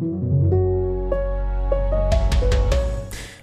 Thank you.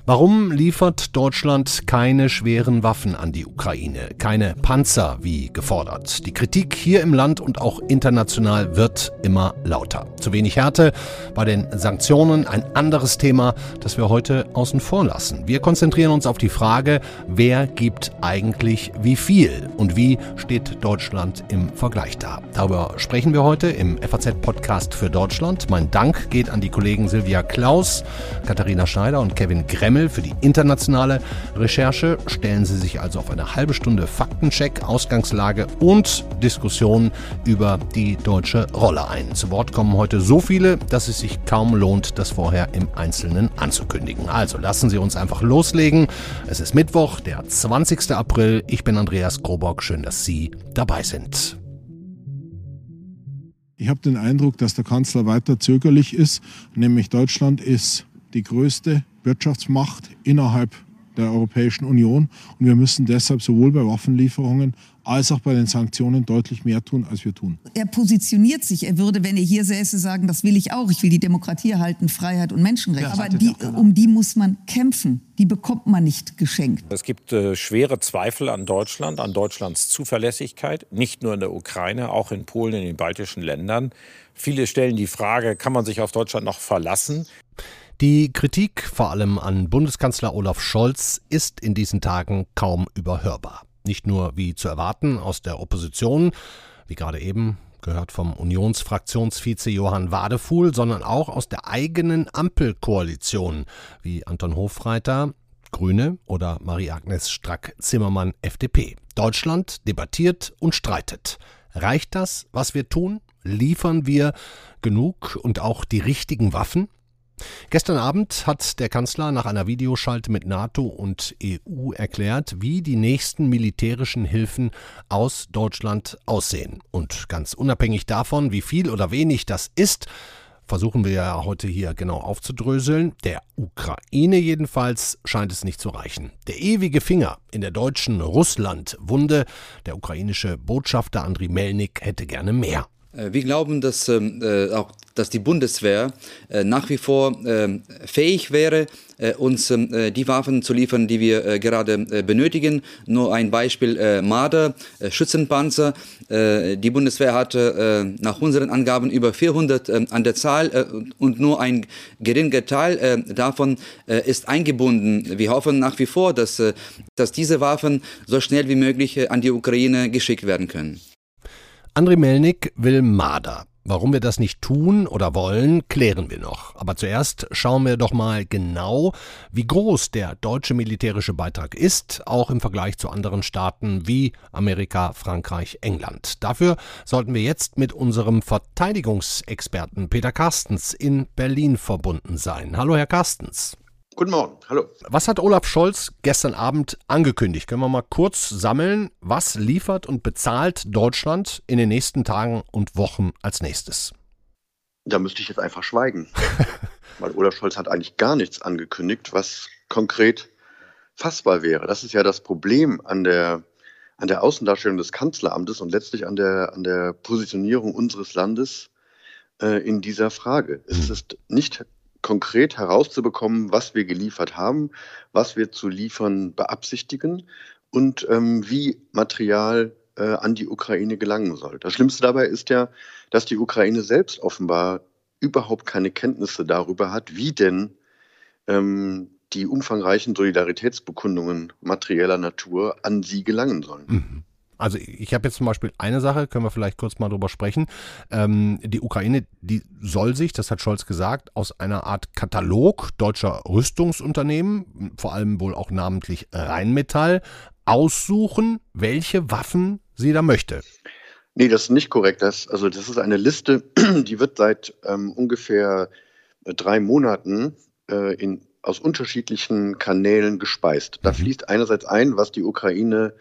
Warum liefert Deutschland keine schweren Waffen an die Ukraine, keine Panzer wie gefordert? Die Kritik hier im Land und auch international wird immer lauter. Zu wenig Härte bei den Sanktionen, ein anderes Thema, das wir heute außen vor lassen. Wir konzentrieren uns auf die Frage, wer gibt eigentlich wie viel und wie steht Deutschland im Vergleich da? Darüber sprechen wir heute im FAZ-Podcast für Deutschland. Mein Dank geht an die Kollegen Silvia Klaus, Katharina Schneider und Kevin Gremmel Kreml für die internationale Recherche. Stellen Sie sich also auf eine halbe Stunde Faktencheck, Ausgangslage und Diskussion über die deutsche Rolle ein. Zu Wort kommen heute so viele, dass es sich kaum lohnt, das vorher im Einzelnen anzukündigen. Also lassen Sie uns einfach loslegen. Es ist Mittwoch, der 20. April. Ich bin Andreas Krobock. Schön, dass Sie dabei sind. Ich habe den Eindruck, dass der Kanzler weiter zögerlich ist, nämlich Deutschland ist die größte Wirtschaftsmacht innerhalb der Europäischen Union. Und wir müssen deshalb sowohl bei Waffenlieferungen als auch bei den Sanktionen deutlich mehr tun, als wir tun. Er positioniert sich. Er würde, wenn er hier säße, sagen, das will ich auch. Ich will die Demokratie erhalten, Freiheit und Menschenrechte. Ja, Aber die, um die muss man kämpfen. Die bekommt man nicht geschenkt. Es gibt äh, schwere Zweifel an Deutschland, an Deutschlands Zuverlässigkeit. Nicht nur in der Ukraine, auch in Polen, in den baltischen Ländern. Viele stellen die Frage, kann man sich auf Deutschland noch verlassen? Die Kritik, vor allem an Bundeskanzler Olaf Scholz, ist in diesen Tagen kaum überhörbar. Nicht nur wie zu erwarten aus der Opposition, wie gerade eben gehört vom Unionsfraktionsvize Johann Wadefuhl, sondern auch aus der eigenen Ampelkoalition, wie Anton Hofreiter, Grüne oder Marie-Agnes Strack-Zimmermann, FDP. Deutschland debattiert und streitet. Reicht das, was wir tun? Liefern wir genug und auch die richtigen Waffen? Gestern Abend hat der Kanzler nach einer Videoschalte mit NATO und EU erklärt, wie die nächsten militärischen Hilfen aus Deutschland aussehen. Und ganz unabhängig davon, wie viel oder wenig das ist, versuchen wir ja heute hier genau aufzudröseln. Der Ukraine jedenfalls scheint es nicht zu reichen. Der ewige Finger in der deutschen Russland-Wunde, der ukrainische Botschafter Andriy Melnik hätte gerne mehr. Äh, wir glauben, dass ähm, äh, auch dass die Bundeswehr äh, nach wie vor äh, fähig wäre, äh, uns ähm, äh, die Waffen zu liefern, die wir gerade benötigen. Nur ein Beispiel Marder, Schützenpanzer. die Bundeswehr hatte nach unseren Angaben über 400 ähm, an der Zahl und nur ein geringer Teil davon ist eingebunden. Wir hoffen nach wie vor, dass, dass diese Waffen so schnell wie möglich an die Ukraine geschickt werden können. André Melnik will Marder. Warum wir das nicht tun oder wollen, klären wir noch. Aber zuerst schauen wir doch mal genau, wie groß der deutsche militärische Beitrag ist, auch im Vergleich zu anderen Staaten wie Amerika, Frankreich, England. Dafür sollten wir jetzt mit unserem Verteidigungsexperten Peter Carstens in Berlin verbunden sein. Hallo, Herr Carstens. Guten Morgen, hallo. Was hat Olaf Scholz gestern Abend angekündigt? Können wir mal kurz sammeln, was liefert und bezahlt Deutschland in den nächsten Tagen und Wochen als nächstes? Da müsste ich jetzt einfach schweigen. Weil Olaf Scholz hat eigentlich gar nichts angekündigt, was konkret fassbar wäre. Das ist ja das Problem an der, an der Außendarstellung des Kanzleramtes und letztlich an der, an der Positionierung unseres Landes äh, in dieser Frage. Es hm. ist nicht konkret herauszubekommen, was wir geliefert haben, was wir zu liefern beabsichtigen und ähm, wie Material äh, an die Ukraine gelangen soll. Das Schlimmste dabei ist ja, dass die Ukraine selbst offenbar überhaupt keine Kenntnisse darüber hat, wie denn ähm, die umfangreichen Solidaritätsbekundungen materieller Natur an sie gelangen sollen. Mhm. Also ich habe jetzt zum Beispiel eine Sache, können wir vielleicht kurz mal drüber sprechen. Ähm, die Ukraine, die soll sich, das hat Scholz gesagt, aus einer Art Katalog deutscher Rüstungsunternehmen, vor allem wohl auch namentlich Rheinmetall, aussuchen, welche Waffen sie da möchte. Nee, das ist nicht korrekt. Das, also das ist eine Liste, die wird seit ähm, ungefähr äh, drei Monaten äh, in, aus unterschiedlichen Kanälen gespeist. Da mhm. fließt einerseits ein, was die Ukraine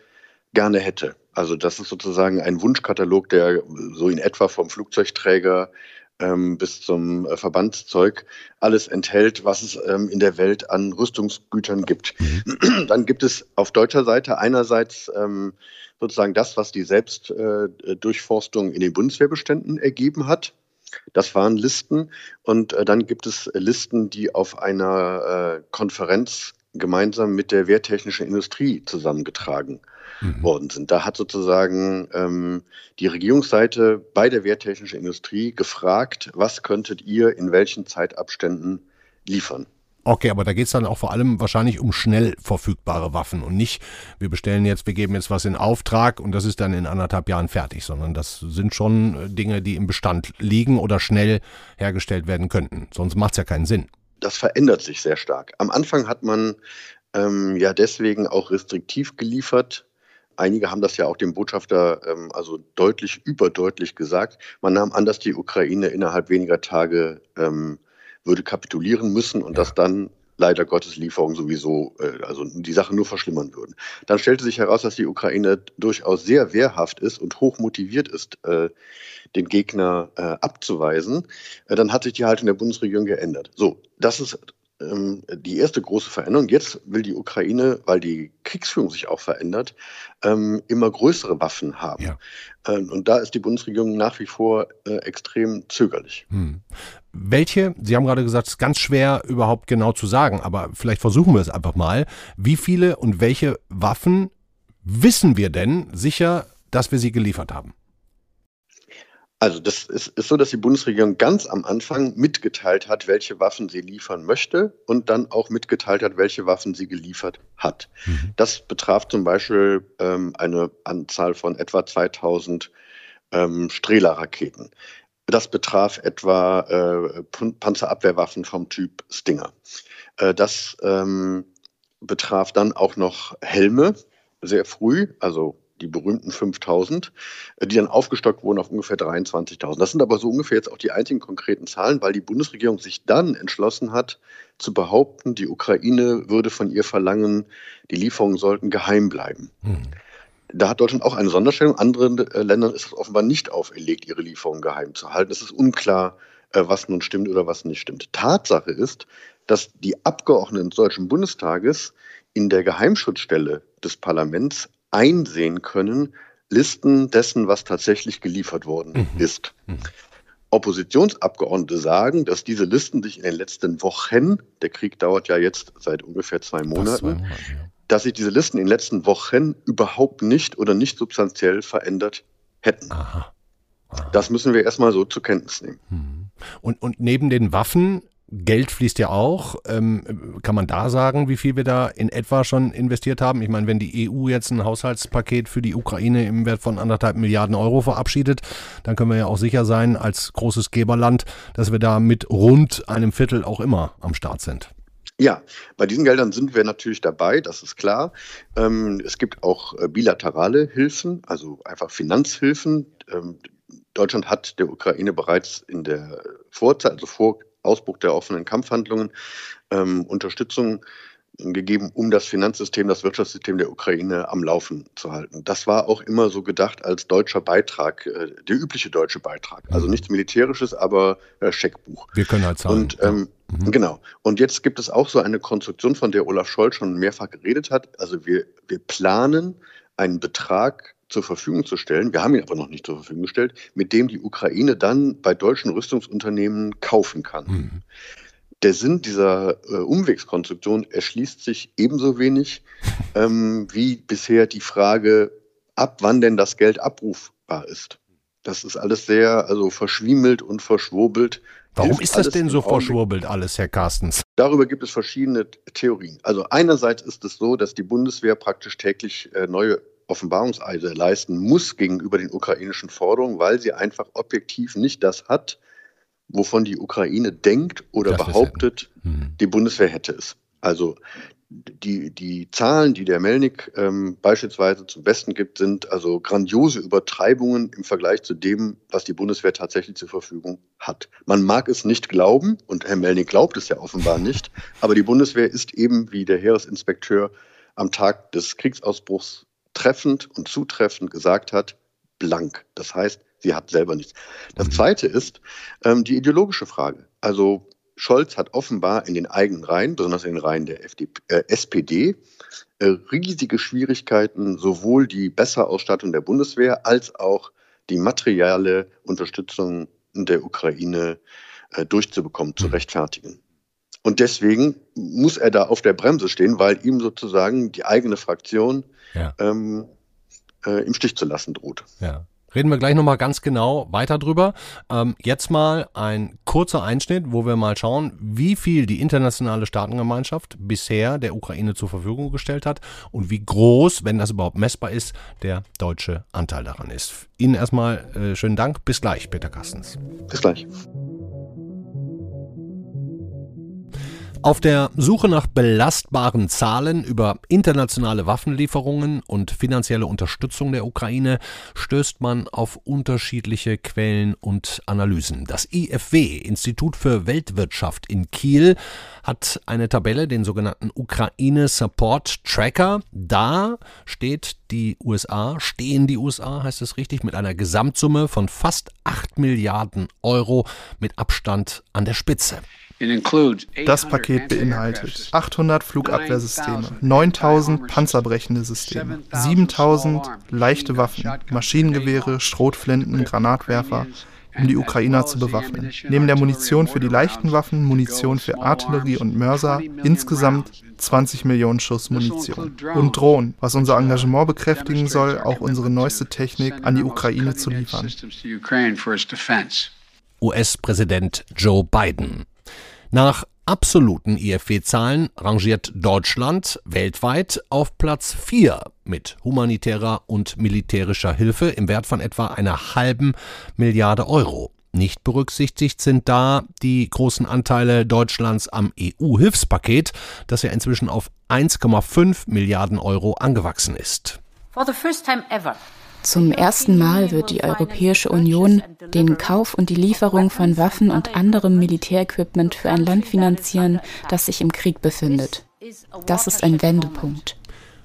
gerne hätte. Also das ist sozusagen ein Wunschkatalog, der so in etwa vom Flugzeugträger ähm, bis zum äh, Verbandszeug alles enthält, was es ähm, in der Welt an Rüstungsgütern gibt. Mhm. Dann gibt es auf deutscher Seite einerseits ähm, sozusagen das, was die Selbstdurchforstung äh, in den Bundeswehrbeständen ergeben hat. Das waren Listen und äh, dann gibt es Listen, die auf einer äh, Konferenz gemeinsam mit der wehrtechnischen Industrie zusammengetragen mhm. worden sind. Da hat sozusagen ähm, die Regierungsseite bei der wehrtechnischen Industrie gefragt, was könntet ihr in welchen Zeitabständen liefern. Okay, aber da geht es dann auch vor allem wahrscheinlich um schnell verfügbare Waffen und nicht, wir bestellen jetzt, wir geben jetzt was in Auftrag und das ist dann in anderthalb Jahren fertig, sondern das sind schon äh, Dinge, die im Bestand liegen oder schnell hergestellt werden könnten. Sonst macht es ja keinen Sinn. Das verändert sich sehr stark. Am Anfang hat man ähm, ja deswegen auch restriktiv geliefert. Einige haben das ja auch dem Botschafter ähm, also deutlich, überdeutlich gesagt. Man nahm an, dass die Ukraine innerhalb weniger Tage ähm, würde kapitulieren müssen und ja. dass dann leider Gottes Lieferungen sowieso, äh, also die Sache nur verschlimmern würden. Dann stellte sich heraus, dass die Ukraine durchaus sehr wehrhaft ist und hoch motiviert ist, äh, den Gegner äh, abzuweisen. Äh, dann hat sich die Haltung der Bundesregierung geändert. So, das ist ähm, die erste große Veränderung. Jetzt will die Ukraine, weil die Kriegsführung sich auch verändert, ähm, immer größere Waffen haben. Ja. Ähm, und da ist die Bundesregierung nach wie vor äh, extrem zögerlich. Hm. Welche, Sie haben gerade gesagt, es ist ganz schwer überhaupt genau zu sagen, aber vielleicht versuchen wir es einfach mal. Wie viele und welche Waffen wissen wir denn sicher, dass wir sie geliefert haben? Also das ist, ist, so, dass die Bundesregierung ganz am Anfang mitgeteilt hat, welche Waffen sie liefern möchte und dann auch mitgeteilt hat, welche Waffen sie geliefert hat. Mhm. Das betraf zum Beispiel ähm, eine Anzahl von etwa 2000 ähm, Strehler-Raketen. Das betraf etwa äh, Panzerabwehrwaffen vom Typ Stinger. Äh, das ähm, betraf dann auch noch Helme sehr früh, also die berühmten 5000, äh, die dann aufgestockt wurden auf ungefähr 23.000. Das sind aber so ungefähr jetzt auch die einzigen konkreten Zahlen, weil die Bundesregierung sich dann entschlossen hat, zu behaupten, die Ukraine würde von ihr verlangen, die Lieferungen sollten geheim bleiben. Hm. Da hat Deutschland auch eine Sonderstellung. Anderen äh, Ländern ist es offenbar nicht auferlegt, ihre Lieferungen geheim zu halten. Es ist unklar, äh, was nun stimmt oder was nicht stimmt. Tatsache ist, dass die Abgeordneten des Deutschen Bundestages in der Geheimschutzstelle des Parlaments einsehen können, Listen dessen, was tatsächlich geliefert worden mhm. ist. Mhm. Oppositionsabgeordnete sagen, dass diese Listen sich in den letzten Wochen, der Krieg dauert ja jetzt seit ungefähr zwei Monaten, zwei Monate, ja. dass sich diese Listen in den letzten Wochen überhaupt nicht oder nicht substanziell verändert hätten. Aha. Aha. Das müssen wir erstmal so zur Kenntnis nehmen. Mhm. Und, und neben den Waffen Geld fließt ja auch. Ähm, kann man da sagen, wie viel wir da in etwa schon investiert haben? Ich meine, wenn die EU jetzt ein Haushaltspaket für die Ukraine im Wert von anderthalb Milliarden Euro verabschiedet, dann können wir ja auch sicher sein, als großes Geberland, dass wir da mit rund einem Viertel auch immer am Start sind. Ja, bei diesen Geldern sind wir natürlich dabei, das ist klar. Ähm, es gibt auch äh, bilaterale Hilfen, also einfach Finanzhilfen. Ähm, Deutschland hat der Ukraine bereits in der Vorzeit, also vor Ausbruch der offenen Kampfhandlungen ähm, Unterstützung gegeben, um das Finanzsystem, das Wirtschaftssystem der Ukraine am Laufen zu halten. Das war auch immer so gedacht als deutscher Beitrag, äh, der übliche deutsche Beitrag. Also mhm. nichts Militärisches, aber äh, Scheckbuch. Wir können halt zahlen. Und ähm, mhm. genau. Und jetzt gibt es auch so eine Konstruktion, von der Olaf Scholz schon mehrfach geredet hat. Also wir, wir planen einen Betrag zur Verfügung zu stellen, wir haben ihn aber noch nicht zur Verfügung gestellt, mit dem die Ukraine dann bei deutschen Rüstungsunternehmen kaufen kann. Mhm. Der Sinn dieser äh, Umwegskonstruktion erschließt sich ebenso wenig ähm, wie bisher die Frage, ab wann denn das Geld abrufbar ist. Das ist alles sehr also verschwiemelt und verschwurbelt. Warum ist das denn so verschwurbelt alles, Herr Carstens? Darüber gibt es verschiedene Theorien. Also einerseits ist es so, dass die Bundeswehr praktisch täglich äh, neue Offenbarungseide leisten muss gegenüber den ukrainischen Forderungen, weil sie einfach objektiv nicht das hat, wovon die Ukraine denkt oder das behauptet, hm. die Bundeswehr hätte es. Also die, die Zahlen, die der Melnik ähm, beispielsweise zum Besten gibt, sind also grandiose Übertreibungen im Vergleich zu dem, was die Bundeswehr tatsächlich zur Verfügung hat. Man mag es nicht glauben, und Herr Melnik glaubt es ja offenbar nicht, aber die Bundeswehr ist eben, wie der Heeresinspekteur am Tag des Kriegsausbruchs treffend und zutreffend gesagt hat, blank. Das heißt, sie hat selber nichts. Das mhm. Zweite ist ähm, die ideologische Frage. Also Scholz hat offenbar in den eigenen Reihen, besonders in den Reihen der FDP, äh, SPD, äh, riesige Schwierigkeiten, sowohl die Besserausstattung der Bundeswehr als auch die materielle Unterstützung der Ukraine äh, durchzubekommen, zu hm. rechtfertigen. Und deswegen muss er da auf der Bremse stehen, weil ihm sozusagen die eigene Fraktion ja. ähm, äh, im Stich zu lassen droht. Ja. Reden wir gleich nochmal ganz genau weiter drüber. Ähm, jetzt mal ein kurzer Einschnitt, wo wir mal schauen, wie viel die internationale Staatengemeinschaft bisher der Ukraine zur Verfügung gestellt hat und wie groß, wenn das überhaupt messbar ist, der deutsche Anteil daran ist. Ihnen erstmal äh, schönen Dank. Bis gleich, Peter Kastens. Bis gleich. Auf der Suche nach belastbaren Zahlen über internationale Waffenlieferungen und finanzielle Unterstützung der Ukraine stößt man auf unterschiedliche Quellen und Analysen. Das IFW, Institut für Weltwirtschaft in Kiel, hat eine Tabelle, den sogenannten Ukraine Support Tracker. Da steht die USA, stehen die USA, heißt es richtig, mit einer Gesamtsumme von fast 8 Milliarden Euro mit Abstand an der Spitze. Das Paket beinhaltet 800 Flugabwehrsysteme, 9000 panzerbrechende Systeme, 7000 leichte Waffen, Maschinengewehre, Schrotflinten, Granatwerfer, um die Ukrainer zu bewaffnen. Neben der Munition für die leichten Waffen, Munition für Artillerie und Mörser, insgesamt 20 Millionen Schuss Munition. Und Drohnen, was unser Engagement bekräftigen soll, auch unsere neueste Technik an die Ukraine zu liefern. US-Präsident Joe Biden. Nach absoluten IFW-Zahlen rangiert Deutschland weltweit auf Platz 4 mit humanitärer und militärischer Hilfe im Wert von etwa einer halben Milliarde Euro. Nicht berücksichtigt sind da die großen Anteile Deutschlands am EU-Hilfspaket, das ja inzwischen auf 1,5 Milliarden Euro angewachsen ist. For the first time ever. Zum ersten Mal wird die Europäische Union den Kauf und die Lieferung von Waffen und anderem Militärequipment für ein Land finanzieren, das sich im Krieg befindet. Das ist ein Wendepunkt.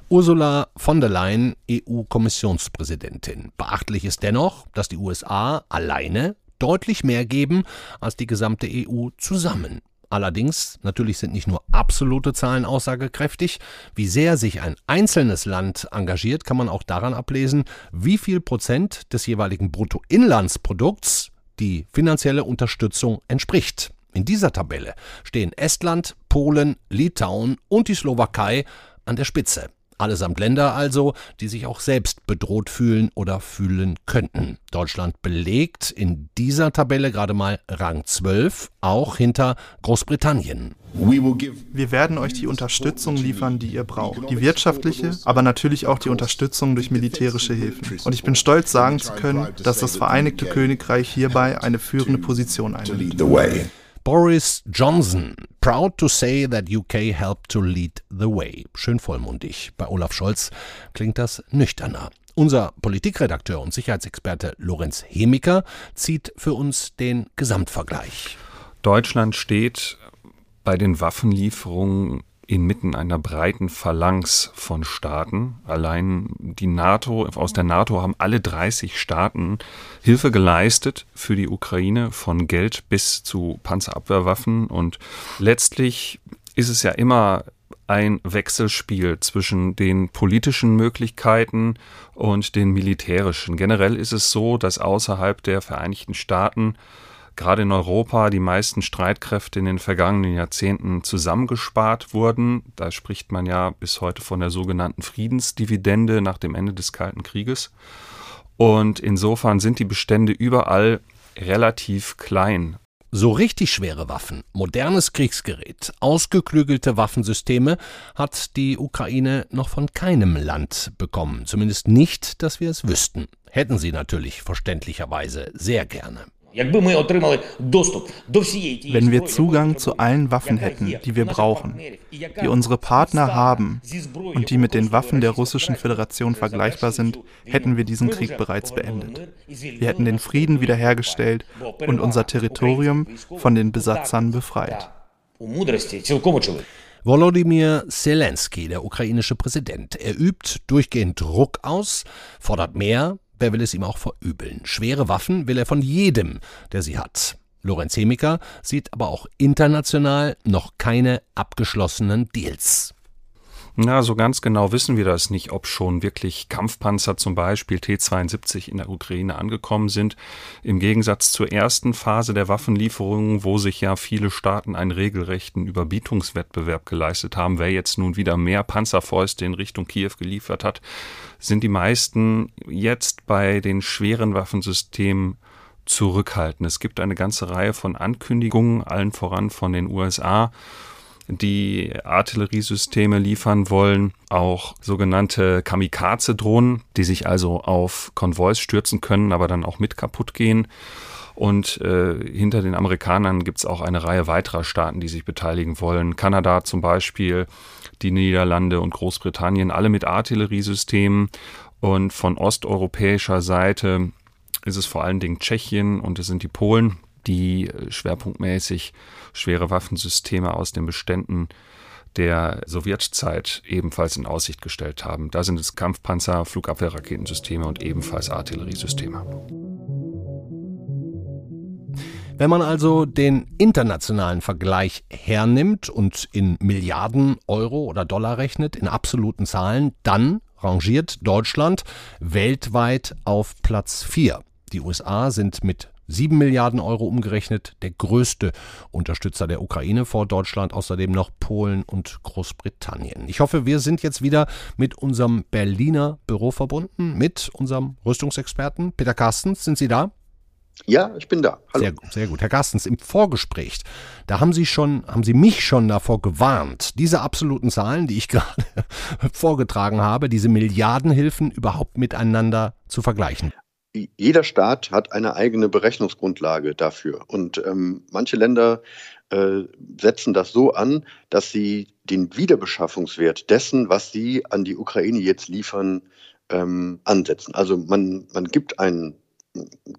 Ursula von der Leyen, EU-Kommissionspräsidentin. Beachtlich ist dennoch, dass die USA alleine deutlich mehr geben als die gesamte EU zusammen. Allerdings, natürlich sind nicht nur absolute Zahlen aussagekräftig. Wie sehr sich ein einzelnes Land engagiert, kann man auch daran ablesen, wie viel Prozent des jeweiligen Bruttoinlandsprodukts die finanzielle Unterstützung entspricht. In dieser Tabelle stehen Estland, Polen, Litauen und die Slowakei an der Spitze. Allesamt Länder also, die sich auch selbst bedroht fühlen oder fühlen könnten. Deutschland belegt in dieser Tabelle gerade mal Rang 12, auch hinter Großbritannien. Wir werden euch die Unterstützung liefern, die ihr braucht. Die wirtschaftliche, aber natürlich auch die Unterstützung durch militärische Hilfen. Und ich bin stolz sagen zu können, dass das Vereinigte Königreich hierbei eine führende Position einnimmt. Boris Johnson, proud to say that UK helped to lead the way. Schön vollmundig. Bei Olaf Scholz klingt das nüchterner. Unser Politikredakteur und Sicherheitsexperte Lorenz Hemiker zieht für uns den Gesamtvergleich. Deutschland steht bei den Waffenlieferungen inmitten einer breiten Phalanx von Staaten. Allein die NATO, aus der NATO haben alle 30 Staaten Hilfe geleistet für die Ukraine, von Geld bis zu Panzerabwehrwaffen. Und letztlich ist es ja immer ein Wechselspiel zwischen den politischen Möglichkeiten und den militärischen. Generell ist es so, dass außerhalb der Vereinigten Staaten gerade in Europa die meisten Streitkräfte in den vergangenen Jahrzehnten zusammengespart wurden. Da spricht man ja bis heute von der sogenannten Friedensdividende nach dem Ende des Kalten Krieges. Und insofern sind die Bestände überall relativ klein. So richtig schwere Waffen, modernes Kriegsgerät, ausgeklügelte Waffensysteme hat die Ukraine noch von keinem Land bekommen. Zumindest nicht, dass wir es wüssten. Hätten sie natürlich verständlicherweise sehr gerne. Wenn wir Zugang zu allen Waffen hätten, die wir brauchen, die unsere Partner haben und die mit den Waffen der Russischen Föderation vergleichbar sind, hätten wir diesen Krieg bereits beendet. Wir hätten den Frieden wiederhergestellt und unser Territorium von den Besatzern befreit. Volodymyr Zelensky, der ukrainische Präsident, er übt durchgehend Druck aus, fordert mehr, Wer will es ihm auch verübeln? Schwere Waffen will er von jedem, der sie hat. Lorenz Hemiker sieht aber auch international noch keine abgeschlossenen Deals. Na, so ganz genau wissen wir das nicht, ob schon wirklich Kampfpanzer zum Beispiel T-72 in der Ukraine angekommen sind. Im Gegensatz zur ersten Phase der Waffenlieferungen, wo sich ja viele Staaten einen regelrechten Überbietungswettbewerb geleistet haben, wer jetzt nun wieder mehr Panzerfäuste in Richtung Kiew geliefert hat, sind die meisten jetzt bei den schweren Waffensystemen zurückhaltend. Es gibt eine ganze Reihe von Ankündigungen, allen voran von den USA die Artilleriesysteme liefern wollen, auch sogenannte Kamikaze-Drohnen, die sich also auf Konvois stürzen können, aber dann auch mit kaputt gehen. Und äh, hinter den Amerikanern gibt es auch eine Reihe weiterer Staaten, die sich beteiligen wollen. Kanada zum Beispiel, die Niederlande und Großbritannien, alle mit Artilleriesystemen. Und von osteuropäischer Seite ist es vor allen Dingen Tschechien und es sind die Polen, die äh, schwerpunktmäßig schwere Waffensysteme aus den Beständen der Sowjetzeit ebenfalls in Aussicht gestellt haben. Da sind es Kampfpanzer, Flugabwehrraketensysteme und ebenfalls Artilleriesysteme. Wenn man also den internationalen Vergleich hernimmt und in Milliarden Euro oder Dollar rechnet, in absoluten Zahlen, dann rangiert Deutschland weltweit auf Platz 4. Die USA sind mit 7 Milliarden Euro umgerechnet, der größte Unterstützer der Ukraine vor Deutschland, außerdem noch Polen und Großbritannien. Ich hoffe, wir sind jetzt wieder mit unserem Berliner Büro verbunden, mit unserem Rüstungsexperten Peter Carstens. Sind Sie da? Ja, ich bin da. Hallo. Sehr, sehr gut. Herr Carstens, im Vorgespräch, da haben Sie schon, haben Sie mich schon davor gewarnt, diese absoluten Zahlen, die ich gerade vorgetragen habe, diese Milliardenhilfen überhaupt miteinander zu vergleichen jeder Staat hat eine eigene Berechnungsgrundlage dafür. Und ähm, manche Länder äh, setzen das so an, dass sie den Wiederbeschaffungswert dessen, was sie an die Ukraine jetzt liefern, ähm, ansetzen. Also man, man gibt einen,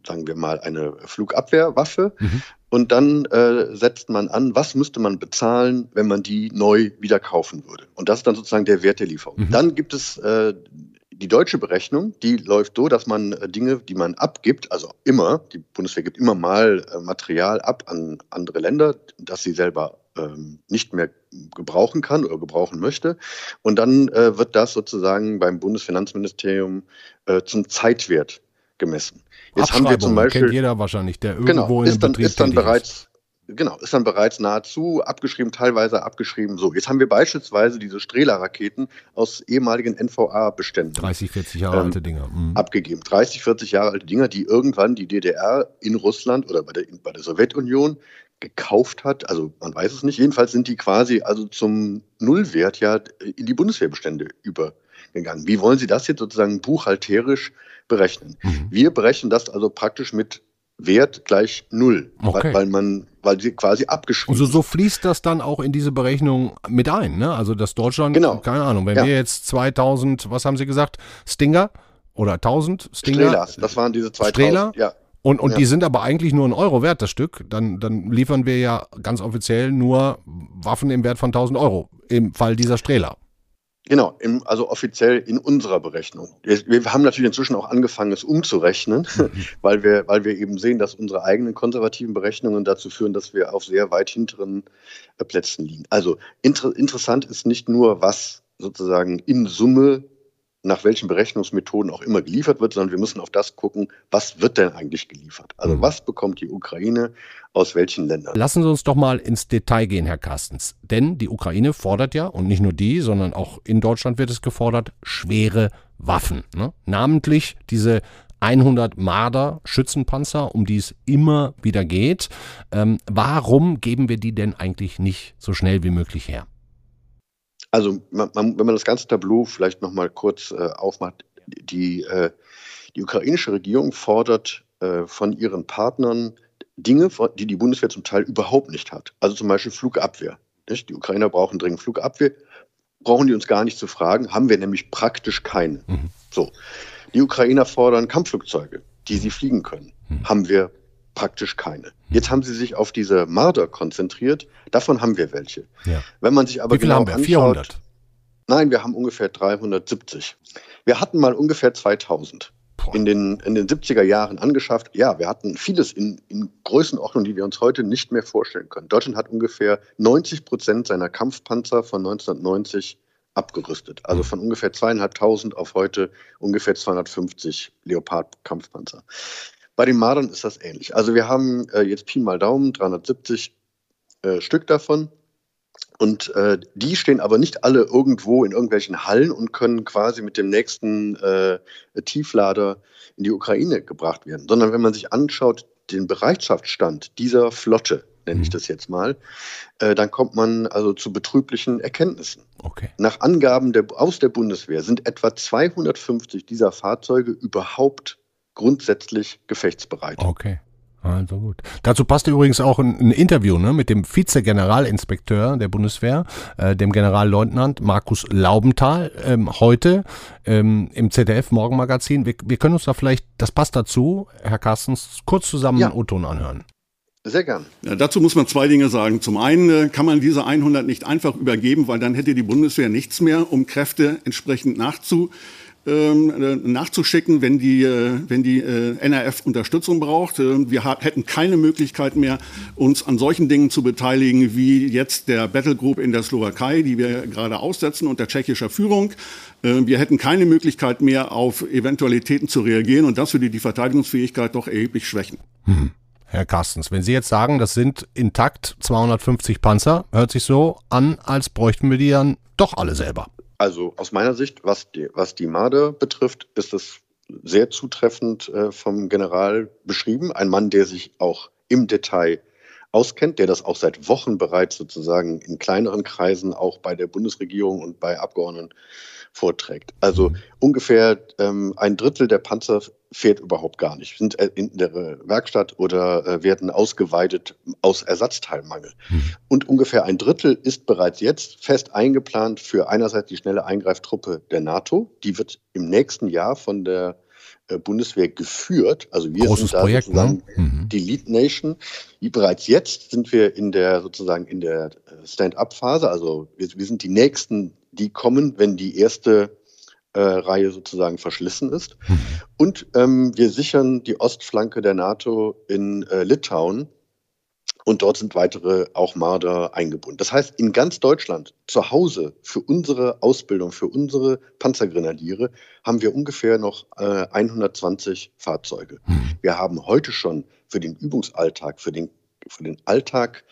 sagen wir mal, eine Flugabwehrwaffe mhm. und dann äh, setzt man an, was müsste man bezahlen, wenn man die neu wieder kaufen würde. Und das ist dann sozusagen der Wert der Lieferung. Mhm. Dann gibt es äh, die deutsche Berechnung, die läuft so, dass man äh, Dinge, die man abgibt, also immer, die Bundeswehr gibt immer mal äh, Material ab an andere Länder, das sie selber ähm, nicht mehr gebrauchen kann oder gebrauchen möchte. Und dann äh, wird das sozusagen beim Bundesfinanzministerium äh, zum Zeitwert gemessen. Jetzt haben wir zum Beispiel kennt jeder wahrscheinlich, der irgendwo genau, in ist dann, ist dann bereits genau, ist dann bereits nahezu abgeschrieben, teilweise abgeschrieben. So, jetzt haben wir beispielsweise diese Strehler-Raketen aus ehemaligen NVA-Beständen. 30, 40 Jahre ähm, alte Dinger. Mhm. Abgegeben. 30, 40 Jahre alte Dinger, die irgendwann die DDR in Russland oder bei der, bei der Sowjetunion gekauft hat. Also man weiß es nicht. Jedenfalls sind die quasi also zum Nullwert ja in die Bundeswehrbestände übergegangen. Wie wollen Sie das jetzt sozusagen buchhalterisch berechnen? Mhm. Wir berechnen das also praktisch mit Wert gleich null, okay. weil, man, weil sie quasi abgeschrieben Also so fließt das dann auch in diese Berechnung mit ein, ne? Also dass Deutschland, genau. keine Ahnung, wenn ja. wir jetzt 2000, was haben Sie gesagt, Stinger oder 1000 Stinger? Strehlers, das waren diese 2000, Strehler? ja. Und, und ja. die sind aber eigentlich nur ein Euro wert, das Stück. Dann, dann liefern wir ja ganz offiziell nur Waffen im Wert von 1000 Euro im Fall dieser Strehler. Genau, im, also offiziell in unserer Berechnung. Wir, wir, haben natürlich inzwischen auch angefangen, es umzurechnen, weil, wir, weil wir eben sehen, dass unsere eigenen konservativen Berechnungen dazu führen, dass wir auf sehr weit hinteren äh, Plätzen liegen. Also inter, interessant ist nicht nur, was sozusagen in Summe nach welchen Berechnungsmethoden auch immer geliefert wird, sondern wir müssen auf das gucken, was wird denn eigentlich geliefert? Also mhm. was bekommt die Ukraine aus welchen Ländern? Lassen Sie uns doch mal ins Detail gehen, Herr Carstens. Denn die Ukraine fordert ja, und nicht nur die, sondern auch in Deutschland wird es gefordert, schwere Waffen. Ne? Namentlich diese 100 Marder Schützenpanzer, um die es immer wieder geht. Ähm, warum geben wir die denn eigentlich nicht so schnell wie möglich her? Also man, man, wenn man das ganze Tableau vielleicht noch mal kurz äh, aufmacht, die, äh, die ukrainische Regierung fordert äh, von ihren Partnern Dinge, die die Bundeswehr zum Teil überhaupt nicht hat. Also zum Beispiel Flugabwehr. Nicht? Die Ukrainer brauchen dringend Flugabwehr. Brauchen die uns gar nicht zu fragen, haben wir nämlich praktisch keine. Mhm. So. Die Ukrainer fordern Kampfflugzeuge, die sie fliegen können. Mhm. Haben wir praktisch keine. Jetzt haben sie sich auf diese Marder konzentriert. Davon haben wir welche. Ja. Wenn man sich aber Wie viele genau haben wir? 400? Anschaut, nein, wir haben ungefähr 370. Wir hatten mal ungefähr 2000 in den, in den 70er Jahren angeschafft. Ja, wir hatten vieles in, in Größenordnung, die wir uns heute nicht mehr vorstellen können. Deutschland hat ungefähr 90 Prozent seiner Kampfpanzer von 1990 abgerüstet. Also von ungefähr zweieinhalbtausend auf heute ungefähr 250 Leopard-Kampfpanzer. Bei den Mardern ist das ähnlich. Also wir haben äh, jetzt Pi mal Daumen 370 äh, Stück davon. Und äh, die stehen aber nicht alle irgendwo in irgendwelchen Hallen und können quasi mit dem nächsten äh, Tieflader in die Ukraine gebracht werden, sondern wenn man sich anschaut, den Bereitschaftsstand dieser Flotte, nenne ich mhm. das jetzt mal, äh, dann kommt man also zu betrüblichen Erkenntnissen. Okay. Nach Angaben der, aus der Bundeswehr sind etwa 250 dieser Fahrzeuge überhaupt grundsätzlich gefechtsbereit. Okay. Also gut. Dazu passt übrigens auch ein, ein Interview ne, mit dem Vize-Generalinspekteur der Bundeswehr, äh, dem Generalleutnant Markus Laubenthal, ähm, heute ähm, im ZDF-Morgenmagazin. Wir, wir, können uns da vielleicht, das passt dazu, Herr Carstens, kurz zusammen ja. O-Ton anhören. Sehr gern. Ja, dazu muss man zwei Dinge sagen. Zum einen äh, kann man diese 100 nicht einfach übergeben, weil dann hätte die Bundeswehr nichts mehr, um Kräfte entsprechend nachzu äh, nachzuschicken, wenn die, äh, wenn die äh, NRF Unterstützung braucht. Äh, wir hätten keine Möglichkeit mehr, uns an solchen Dingen zu beteiligen, wie jetzt der Battlegroup in der Slowakei, die wir gerade aussetzen unter tschechischer Führung. Äh, wir hätten keine Möglichkeit mehr, auf Eventualitäten zu reagieren und das würde die Verteidigungsfähigkeit doch erheblich schwächen. Hm. Herr Carstens, wenn Sie jetzt sagen, das sind intakt 250 Panzer, hört sich so an, als bräuchten wir die dann doch alle selber. Also aus meiner Sicht, was die, was die Marder betrifft, ist es sehr zutreffend äh, vom General beschrieben. Ein Mann, der sich auch im Detail auskennt, der das auch seit Wochen bereits sozusagen in kleineren Kreisen auch bei der Bundesregierung und bei Abgeordneten vorträgt. Also mhm. ungefähr ähm, ein Drittel der Panzer fährt überhaupt gar nicht, sind äh, in der Werkstatt oder äh, werden ausgeweitet aus Ersatzteilmangel. Mhm. Und ungefähr ein Drittel ist bereits jetzt fest eingeplant für einerseits die schnelle Eingreiftruppe der NATO. Die wird im nächsten Jahr von der äh, Bundeswehr geführt. Also wir Großes sind da Projekt, sozusagen ne? Mhm. die Lead Nation. Wie bereits jetzt sind wir in der sozusagen in der Stand-up-Phase. Also wir, wir sind die nächsten die kommen, wenn die erste äh, Reihe sozusagen verschlissen ist. Mhm. Und ähm, wir sichern die Ostflanke der NATO in äh, Litauen. Und dort sind weitere auch Marder eingebunden. Das heißt, in ganz Deutschland zu Hause für unsere Ausbildung, für unsere Panzergrenadiere haben wir ungefähr noch äh, 120 Fahrzeuge. Mhm. Wir haben heute schon für den Übungsalltag, für den für den Alltag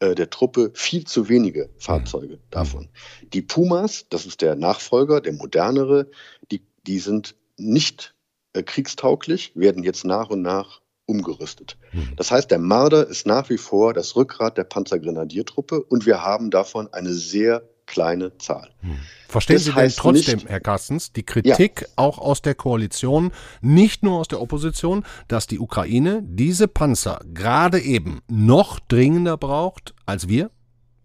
äh, der Truppe viel zu wenige Fahrzeuge mhm. davon. Die Pumas, das ist der Nachfolger, der modernere, die, die sind nicht äh, kriegstauglich, werden jetzt nach und nach umgerüstet. Mhm. Das heißt, der Marder ist nach wie vor das Rückgrat der Panzergrenadiertruppe und wir haben davon eine sehr kleine Zahl. Hm. Verstehen das Sie denn trotzdem, nicht, Herr Carstens, die Kritik ja. auch aus der Koalition, nicht nur aus der Opposition, dass die Ukraine diese Panzer gerade eben noch dringender braucht als wir?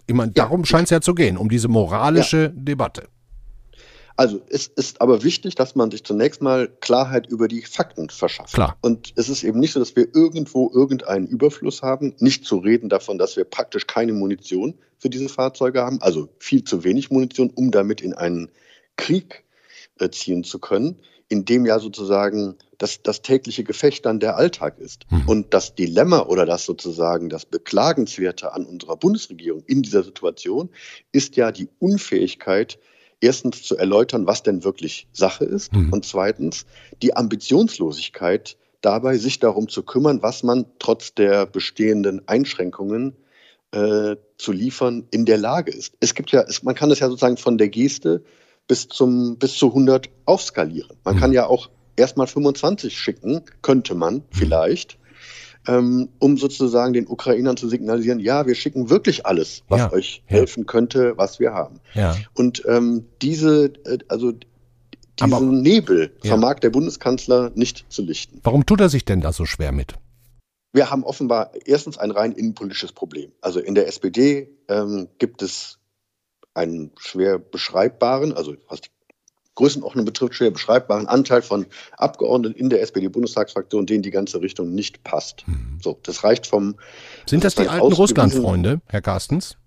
Ich meine, darum ja. scheint es ja zu gehen, um diese moralische ja. Debatte. Also es ist aber wichtig, dass man sich zunächst mal Klarheit über die Fakten verschafft. Klar. Und es ist eben nicht so, dass wir irgendwo irgendeinen Überfluss haben, nicht zu reden davon, dass wir praktisch keine Munition für diese Fahrzeuge haben, also viel zu wenig Munition, um damit in einen Krieg äh, ziehen zu können, in dem ja sozusagen das, das tägliche Gefecht dann der Alltag ist. Mhm. Und das Dilemma oder das sozusagen das Beklagenswerte an unserer Bundesregierung in dieser Situation ist ja die Unfähigkeit, erstens zu erläutern, was denn wirklich Sache ist mhm. und zweitens die Ambitionslosigkeit dabei, sich darum zu kümmern, was man trotz der bestehenden Einschränkungen äh, zu liefern in der Lage ist. Es gibt ja, es, man kann das ja sozusagen von der Geste bis zum bis zu 100 aufskalieren. Man mhm. kann ja auch erstmal 25 schicken, könnte man mhm. vielleicht ähm, um sozusagen den Ukrainern zu signalisieren, ja, wir schicken wirklich alles, was ja, euch helfen könnte, was wir haben. Und ähm, diese, äh, also diesen Aber, Nebel vermag der Bundeskanzler nicht zu lichten. Warum tut er sich denn da so schwer mit? Wir haben offenbar erstens ein rein innenpolitisches Problem. Also in der SPD ähm, gibt es einen schwer beschreibbaren, also was die Größenordnung betrifft, schwer beschreibbaren Anteil von Abgeordneten in der SPD-Bundestagsfraktion, denen die ganze Richtung nicht passt. Mhm. So, das reicht vom. Sind das, das die alten Russland-Freunde, Herr Carstens?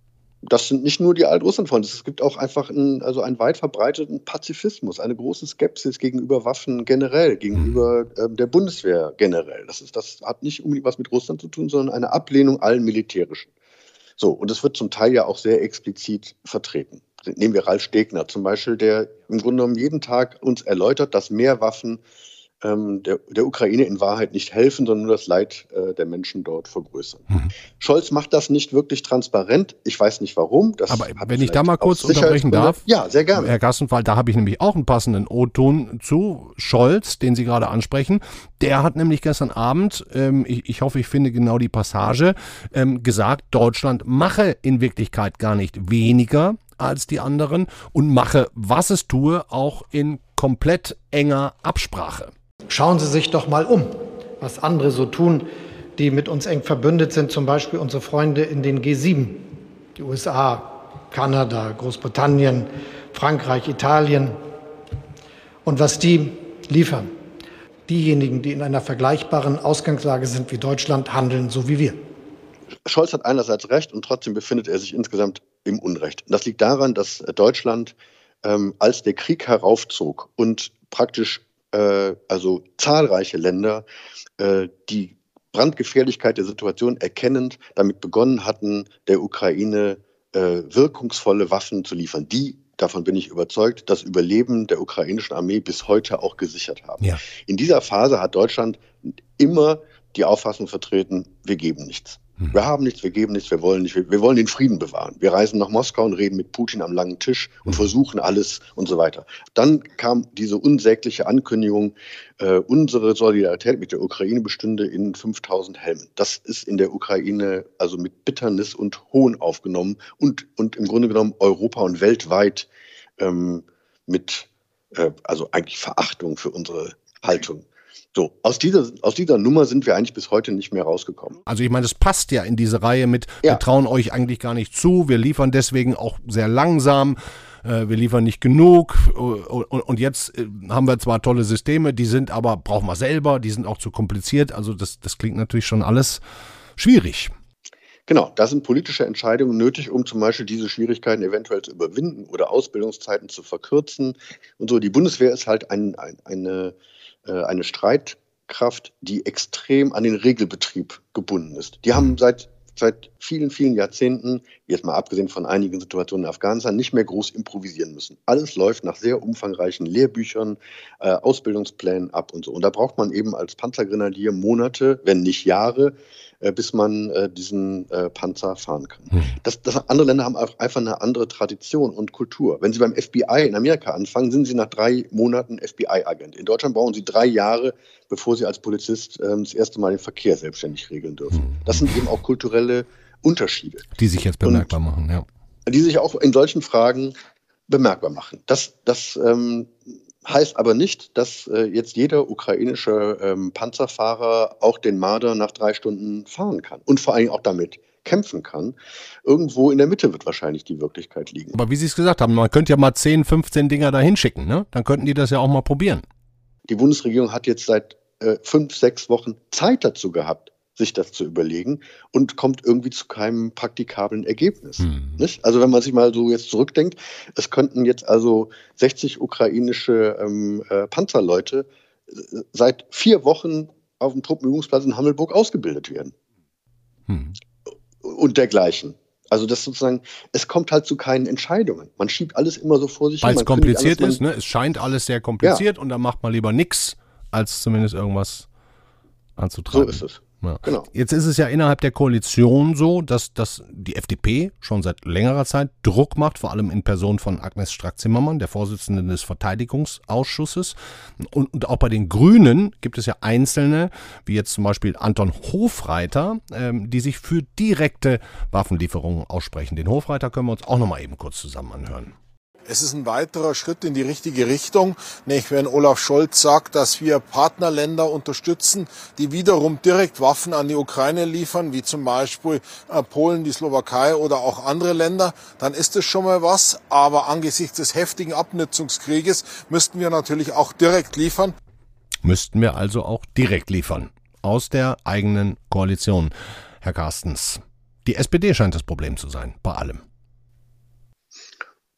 Das sind nicht nur die alten Russland-Freunde. Es gibt auch einfach einen, also einen weit verbreiteten Pazifismus, eine große Skepsis gegenüber Waffen generell, gegenüber äh, der Bundeswehr generell. Das, ist, das hat nicht unbedingt was mit Russland zu tun, sondern eine Ablehnung allen militärischen. So, und es wird zum Teil ja auch sehr explizit vertreten. Nehmen wir Ralf Stegner zum Beispiel, der im Grunde genommen jeden Tag uns erläutert, dass mehr Waffen ähm, der, der, Ukraine in Wahrheit nicht helfen, sondern nur das Leid äh, der Menschen dort vergrößern. Mhm. Scholz macht das nicht wirklich transparent. Ich weiß nicht warum. Das Aber wenn ich da mal kurz unterbrechen darf. Ja, sehr gerne. Herr Gassenfall, da habe ich nämlich auch einen passenden O-Ton zu Scholz, den Sie gerade ansprechen. Der hat nämlich gestern Abend, ähm, ich, ich, hoffe, ich finde genau die Passage, ähm, gesagt, Deutschland mache in Wirklichkeit gar nicht weniger als die anderen und mache, was es tue, auch in komplett enger Absprache. Schauen Sie sich doch mal um, was andere so tun, die mit uns eng verbündet sind, zum Beispiel unsere Freunde in den G7, die USA, Kanada, Großbritannien, Frankreich, Italien und was die liefern. Diejenigen, die in einer vergleichbaren Ausgangslage sind wie Deutschland, handeln so wie wir. Scholz hat einerseits recht und trotzdem befindet er sich insgesamt im Unrecht. Das liegt daran, dass Deutschland, ähm, als der Krieg heraufzog und praktisch äh, also zahlreiche Länder, äh, die Brandgefährlichkeit der Situation erkennend damit begonnen hatten, der Ukraine äh, wirkungsvolle Waffen zu liefern, die davon bin ich überzeugt, das Überleben der ukrainischen Armee bis heute auch gesichert haben. Ja. In dieser Phase hat Deutschland immer die Auffassung vertreten, wir geben nichts. Wir haben nichts, wir geben nichts, wir wollen nicht, wir, wollen den Frieden bewahren. Wir reisen nach Moskau und reden mit Putin am langen Tisch und hm. versuchen alles und so weiter. Dann kam diese unsägliche Ankündigung, äh, unsere Solidarität mit der Ukraine bestünde in 5000 Helmen. Das ist in der Ukraine also mit Bitternis und Hohn aufgenommen und, und im Grunde genommen Europa und weltweit ähm, mit, äh, also eigentlich Verachtung für unsere Haltung so, aus dieser, aus dieser Nummer sind wir eigentlich bis heute nicht mehr rausgekommen. Also ich meine, das passt ja in diese Reihe mit, ja. wir trauen euch eigentlich gar nicht zu, wir liefern deswegen auch sehr langsam, äh, wir liefern nicht genug und jetzt äh, haben wir zwar tolle Systeme, die sind aber, brauchen wir selber, die sind auch zu kompliziert, also das, das klingt natürlich schon alles schwierig. Genau, da sind politische Entscheidungen nötig, um zum Beispiel diese Schwierigkeiten eventuell zu überwinden oder Ausbildungszeiten zu verkürzen und so. Die Bundeswehr ist halt ein, ein, eine äh, eine Streitkraft, die extrem an den Regelbetrieb gebunden ist. Die haben seit seit vielen, vielen Jahrzehnten, jetzt mal abgesehen von einigen Situationen in Afghanistan, nicht mehr groß improvisieren müssen. Alles läuft nach sehr umfangreichen Lehrbüchern, äh, Ausbildungsplänen ab und so. Und da braucht man eben als Panzergrenadier Monate, wenn nicht Jahre, äh, bis man äh, diesen äh, Panzer fahren kann. Hm. Das, das, andere Länder haben einfach eine andere Tradition und Kultur. Wenn Sie beim FBI in Amerika anfangen, sind Sie nach drei Monaten FBI-Agent. In Deutschland brauchen Sie drei Jahre, bevor Sie als Polizist ähm, das erste Mal den Verkehr selbstständig regeln dürfen. Hm. Das sind eben auch kulturelle Unterschiede. Die sich jetzt bemerkbar und machen, ja. Die sich auch in solchen Fragen bemerkbar machen. Das, das ähm, heißt aber nicht, dass äh, jetzt jeder ukrainische ähm, Panzerfahrer auch den Marder nach drei Stunden fahren kann und vor allem auch damit kämpfen kann. Irgendwo in der Mitte wird wahrscheinlich die Wirklichkeit liegen. Aber wie Sie es gesagt haben, man könnte ja mal 10, 15 Dinger da hinschicken, ne? Dann könnten die das ja auch mal probieren. Die Bundesregierung hat jetzt seit äh, fünf, sechs Wochen Zeit dazu gehabt, sich das zu überlegen und kommt irgendwie zu keinem praktikablen Ergebnis. Hm. Also wenn man sich mal so jetzt zurückdenkt, es könnten jetzt also 60 ukrainische ähm, äh, Panzerleute äh, seit vier Wochen auf dem Truppenübungsplatz in Hammelburg ausgebildet werden. Hm. Und dergleichen. Also das sozusagen, es kommt halt zu keinen Entscheidungen. Man schiebt alles immer so vor sich Weil es kompliziert alles, ist, ne? Es scheint alles sehr kompliziert ja. und dann macht man lieber nichts, als zumindest irgendwas anzutragen. So ist es. Ja. Genau. Jetzt ist es ja innerhalb der Koalition so, dass, dass die FDP schon seit längerer Zeit Druck macht, vor allem in Person von Agnes Strack-Zimmermann, der Vorsitzenden des Verteidigungsausschusses. Und, und, auch bei den Grünen gibt es ja Einzelne, wie jetzt zum Beispiel Anton Hofreiter, ähm, die sich für direkte Waffenlieferungen aussprechen. Den Hofreiter können wir uns auch nochmal eben kurz zusammen anhören. Es ist ein weiterer Schritt in die richtige Richtung, nämlich wenn Olaf Scholz sagt, dass wir Partnerländer unterstützen, die wiederum direkt Waffen an die Ukraine liefern, wie zum Beispiel äh, Polen, die Slowakei oder auch andere Länder, dann ist es schon mal was. Aber angesichts des heftigen Abnutzungskrieges müssten wir natürlich auch direkt liefern. Müssten wir also auch direkt liefern. Aus der eigenen Koalition. Herr Carstens, die SPD scheint das Problem zu sein, bei allem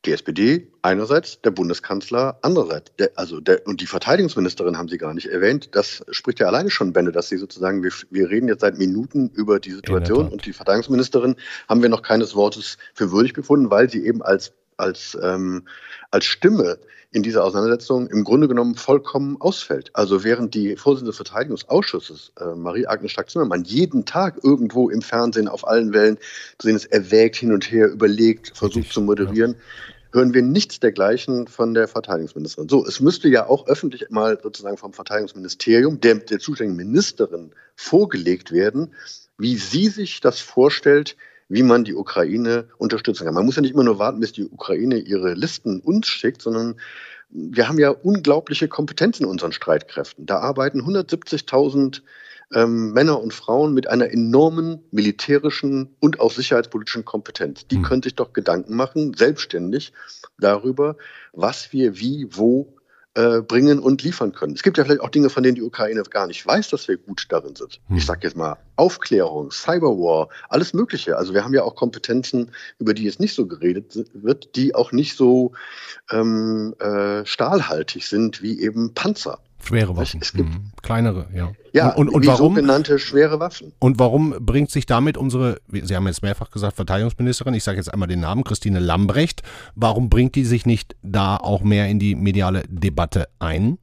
die SPD einerseits, der Bundeskanzler andererseits. Der, also der, und die Verteidigungsministerin haben Sie gar nicht erwähnt. Das spricht ja alleine schon Bände, dass Sie sozusagen, wir, wir reden jetzt seit Minuten über die Situation und die Verteidigungsministerin haben wir noch keines Wortes für würdig befunden, weil sie eben als als, ähm, als Stimme in dieser Auseinandersetzung im Grunde genommen vollkommen ausfällt. Also während die Vorsitzende des Verteidigungsausschusses, äh, Marie-Agnes Stark-Zimmermann, jeden Tag irgendwo im Fernsehen auf allen Wellen zu sehen ist, erwägt, hin und her, überlegt, versucht zu moderieren, ja. Hören wir nichts dergleichen von der Verteidigungsministerin. So, es müsste ja auch öffentlich mal sozusagen vom Verteidigungsministerium, der, der zuständigen Ministerin, vorgelegt werden, wie sie sich das vorstellt, wie man die Ukraine unterstützen kann. Man muss ja nicht immer nur warten, bis die Ukraine ihre Listen uns schickt, sondern wir haben ja unglaubliche Kompetenzen in unseren Streitkräften. Da arbeiten 170.000 ähm, Männer und Frauen mit einer enormen militärischen und auch sicherheitspolitischen Kompetenz. Die hm. können sich doch Gedanken machen, selbstständig darüber, was wir wie, wo äh, bringen und liefern können. Es gibt ja vielleicht auch Dinge, von denen die Ukraine gar nicht weiß, dass wir gut darin sind. Hm. Ich sage jetzt mal Aufklärung, Cyberwar, alles Mögliche. Also wir haben ja auch Kompetenzen, über die jetzt nicht so geredet wird, die auch nicht so ähm, äh, stahlhaltig sind wie eben Panzer. Schwere Waffen. Es, gibt mhm. kleinere, ja. Ja, und, und, und warum, sogenannte schwere Waffen. Und warum bringt sich damit unsere, Sie haben jetzt mehrfach gesagt, Verteidigungsministerin, ich sage jetzt einmal den Namen, Christine Lambrecht, warum bringt die sich nicht da auch mehr in die mediale Debatte ein?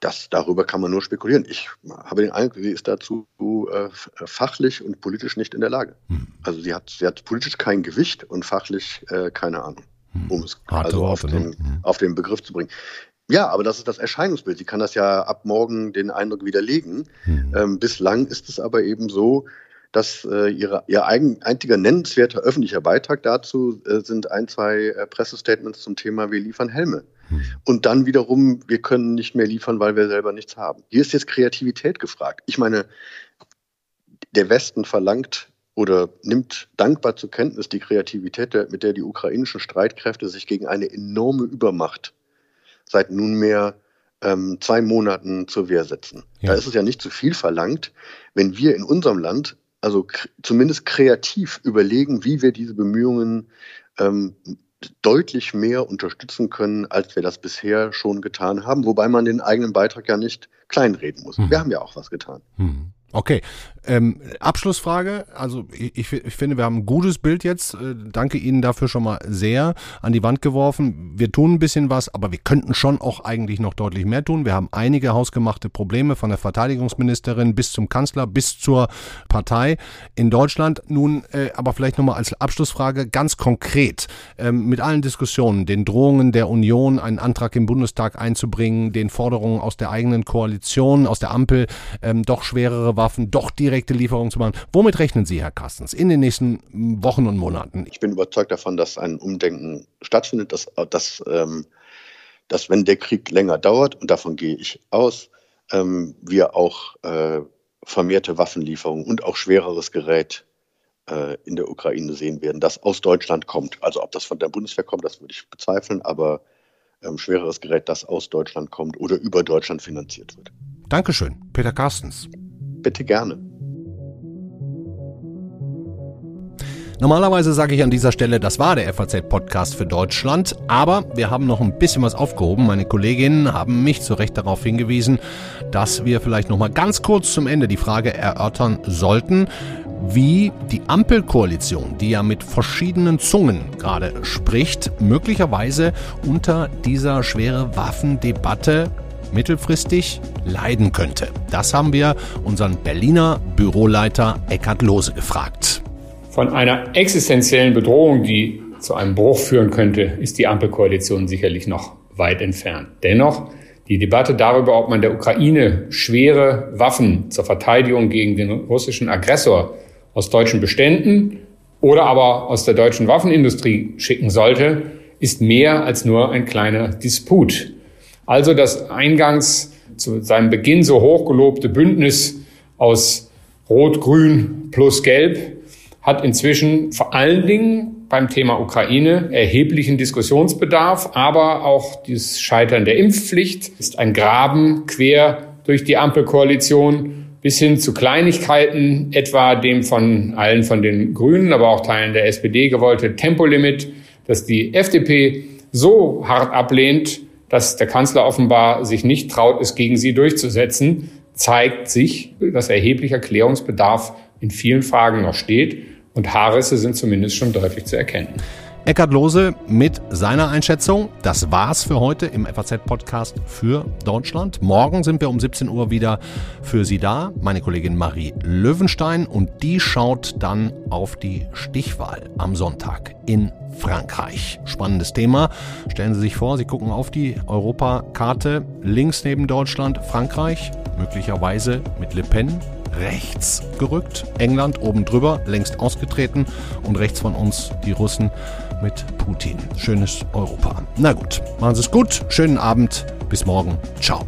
Das, darüber kann man nur spekulieren. Ich habe den Eindruck, sie ist dazu äh, fachlich und politisch nicht in der Lage. Hm. Also sie hat, sie hat politisch kein Gewicht und fachlich äh, keine Ahnung, hm. um es Harte also auf, den, ne? auf den Begriff zu bringen. Ja, aber das ist das Erscheinungsbild. Sie kann das ja ab morgen den Eindruck widerlegen. Mhm. Ähm, bislang ist es aber eben so, dass äh, ihre, ihr eigen, einziger nennenswerter öffentlicher Beitrag dazu äh, sind ein, zwei äh, Pressestatements zum Thema, wir liefern Helme. Mhm. Und dann wiederum, wir können nicht mehr liefern, weil wir selber nichts haben. Hier ist jetzt Kreativität gefragt. Ich meine, der Westen verlangt oder nimmt dankbar zur Kenntnis die Kreativität, mit der die ukrainischen Streitkräfte sich gegen eine enorme Übermacht seit nunmehr ähm, zwei Monaten zur Wehr setzen. Ja. Da ist es ja nicht zu viel verlangt, wenn wir in unserem Land also zumindest kreativ überlegen, wie wir diese Bemühungen ähm, deutlich mehr unterstützen können, als wir das bisher schon getan haben, wobei man den eigenen Beitrag ja nicht kleinreden muss. Hm. Wir haben ja auch was getan. Hm. Okay, ähm, Abschlussfrage. Also ich, ich, finde, wir haben ein gutes Bild jetzt. Äh, danke Ihnen dafür schon mal sehr an die Wand geworfen. Wir tun ein bisschen was, aber wir könnten schon auch eigentlich noch deutlich mehr tun. Wir haben einige hausgemachte Probleme von der Verteidigungsministerin bis zum Kanzler, bis zur Partei in Deutschland. Nun, äh, aber vielleicht nochmal als Abschlussfrage ganz konkret. Ähm, mit allen Diskussionen, den Drohungen der Union, einen Antrag im Bundestag einzubringen, den Forderungen aus der eigenen Koalition, aus der Ampel, ähm, doch schwerere Waffen, doch direkte Lieferungen zu machen. Womit rechnen Sie, Herr Carstens, in den nächsten Wochen und Monaten? Ich bin überzeugt davon, dass ein Umdenken stattfindet, dass, dass, ähm, dass wenn der Krieg länger dauert, und davon gehe ich aus, ähm, wir auch äh, vermehrte Waffenlieferungen und auch schwereres Gerät äh, in der Ukraine sehen werden, das aus Deutschland kommt. Also ob das von der Bundeswehr kommt, das würde ich bezweifeln, aber ähm, schwereres Gerät, das aus Deutschland kommt oder über Deutschland finanziert wird. Dankeschön, Peter Carstens bitte gerne. Normalerweise sage ich an dieser Stelle, das war der FAZ-Podcast für Deutschland, aber wir haben noch ein bisschen was aufgehoben. Meine Kolleginnen haben mich zu Recht darauf hingewiesen, dass wir vielleicht noch mal ganz kurz zum Ende die Frage erörtern sollten, wie die Ampelkoalition, die ja mit verschiedenen Zungen gerade spricht, möglicherweise unter dieser schwere Waffendebatte mittelfristig leiden könnte. Das haben wir unseren Berliner Büroleiter Eckhard Lose gefragt. Von einer existenziellen Bedrohung, die zu einem Bruch führen könnte, ist die Ampelkoalition sicherlich noch weit entfernt. Dennoch, die Debatte darüber, ob man der Ukraine schwere Waffen zur Verteidigung gegen den russischen Aggressor aus deutschen Beständen oder aber aus der deutschen Waffenindustrie schicken sollte, ist mehr als nur ein kleiner Disput. Also das eingangs zu seinem Beginn so hochgelobte Bündnis aus Rot, Grün plus Gelb hat inzwischen vor allen Dingen beim Thema Ukraine erheblichen Diskussionsbedarf, aber auch das Scheitern der Impfpflicht ist ein Graben quer durch die Ampelkoalition bis hin zu Kleinigkeiten, etwa dem von allen von den Grünen, aber auch Teilen der SPD gewollte Tempolimit, das die FDP so hart ablehnt, dass der Kanzler offenbar sich nicht traut, es gegen sie durchzusetzen, zeigt sich, dass erheblicher Klärungsbedarf in vielen Fragen noch steht und Haarrisse sind zumindest schon deutlich zu erkennen. Eckhard Lose mit seiner Einschätzung. Das war's für heute im FAZ-Podcast für Deutschland. Morgen sind wir um 17 Uhr wieder für Sie da. Meine Kollegin Marie Löwenstein und die schaut dann auf die Stichwahl am Sonntag in Frankreich. Spannendes Thema. Stellen Sie sich vor, Sie gucken auf die Europakarte. Links neben Deutschland Frankreich, möglicherweise mit Le Pen rechts gerückt. England oben drüber, längst ausgetreten. Und rechts von uns die Russen mit Putin. Schönes Europa. Na gut, machen Sie es gut. Schönen Abend. Bis morgen. Ciao.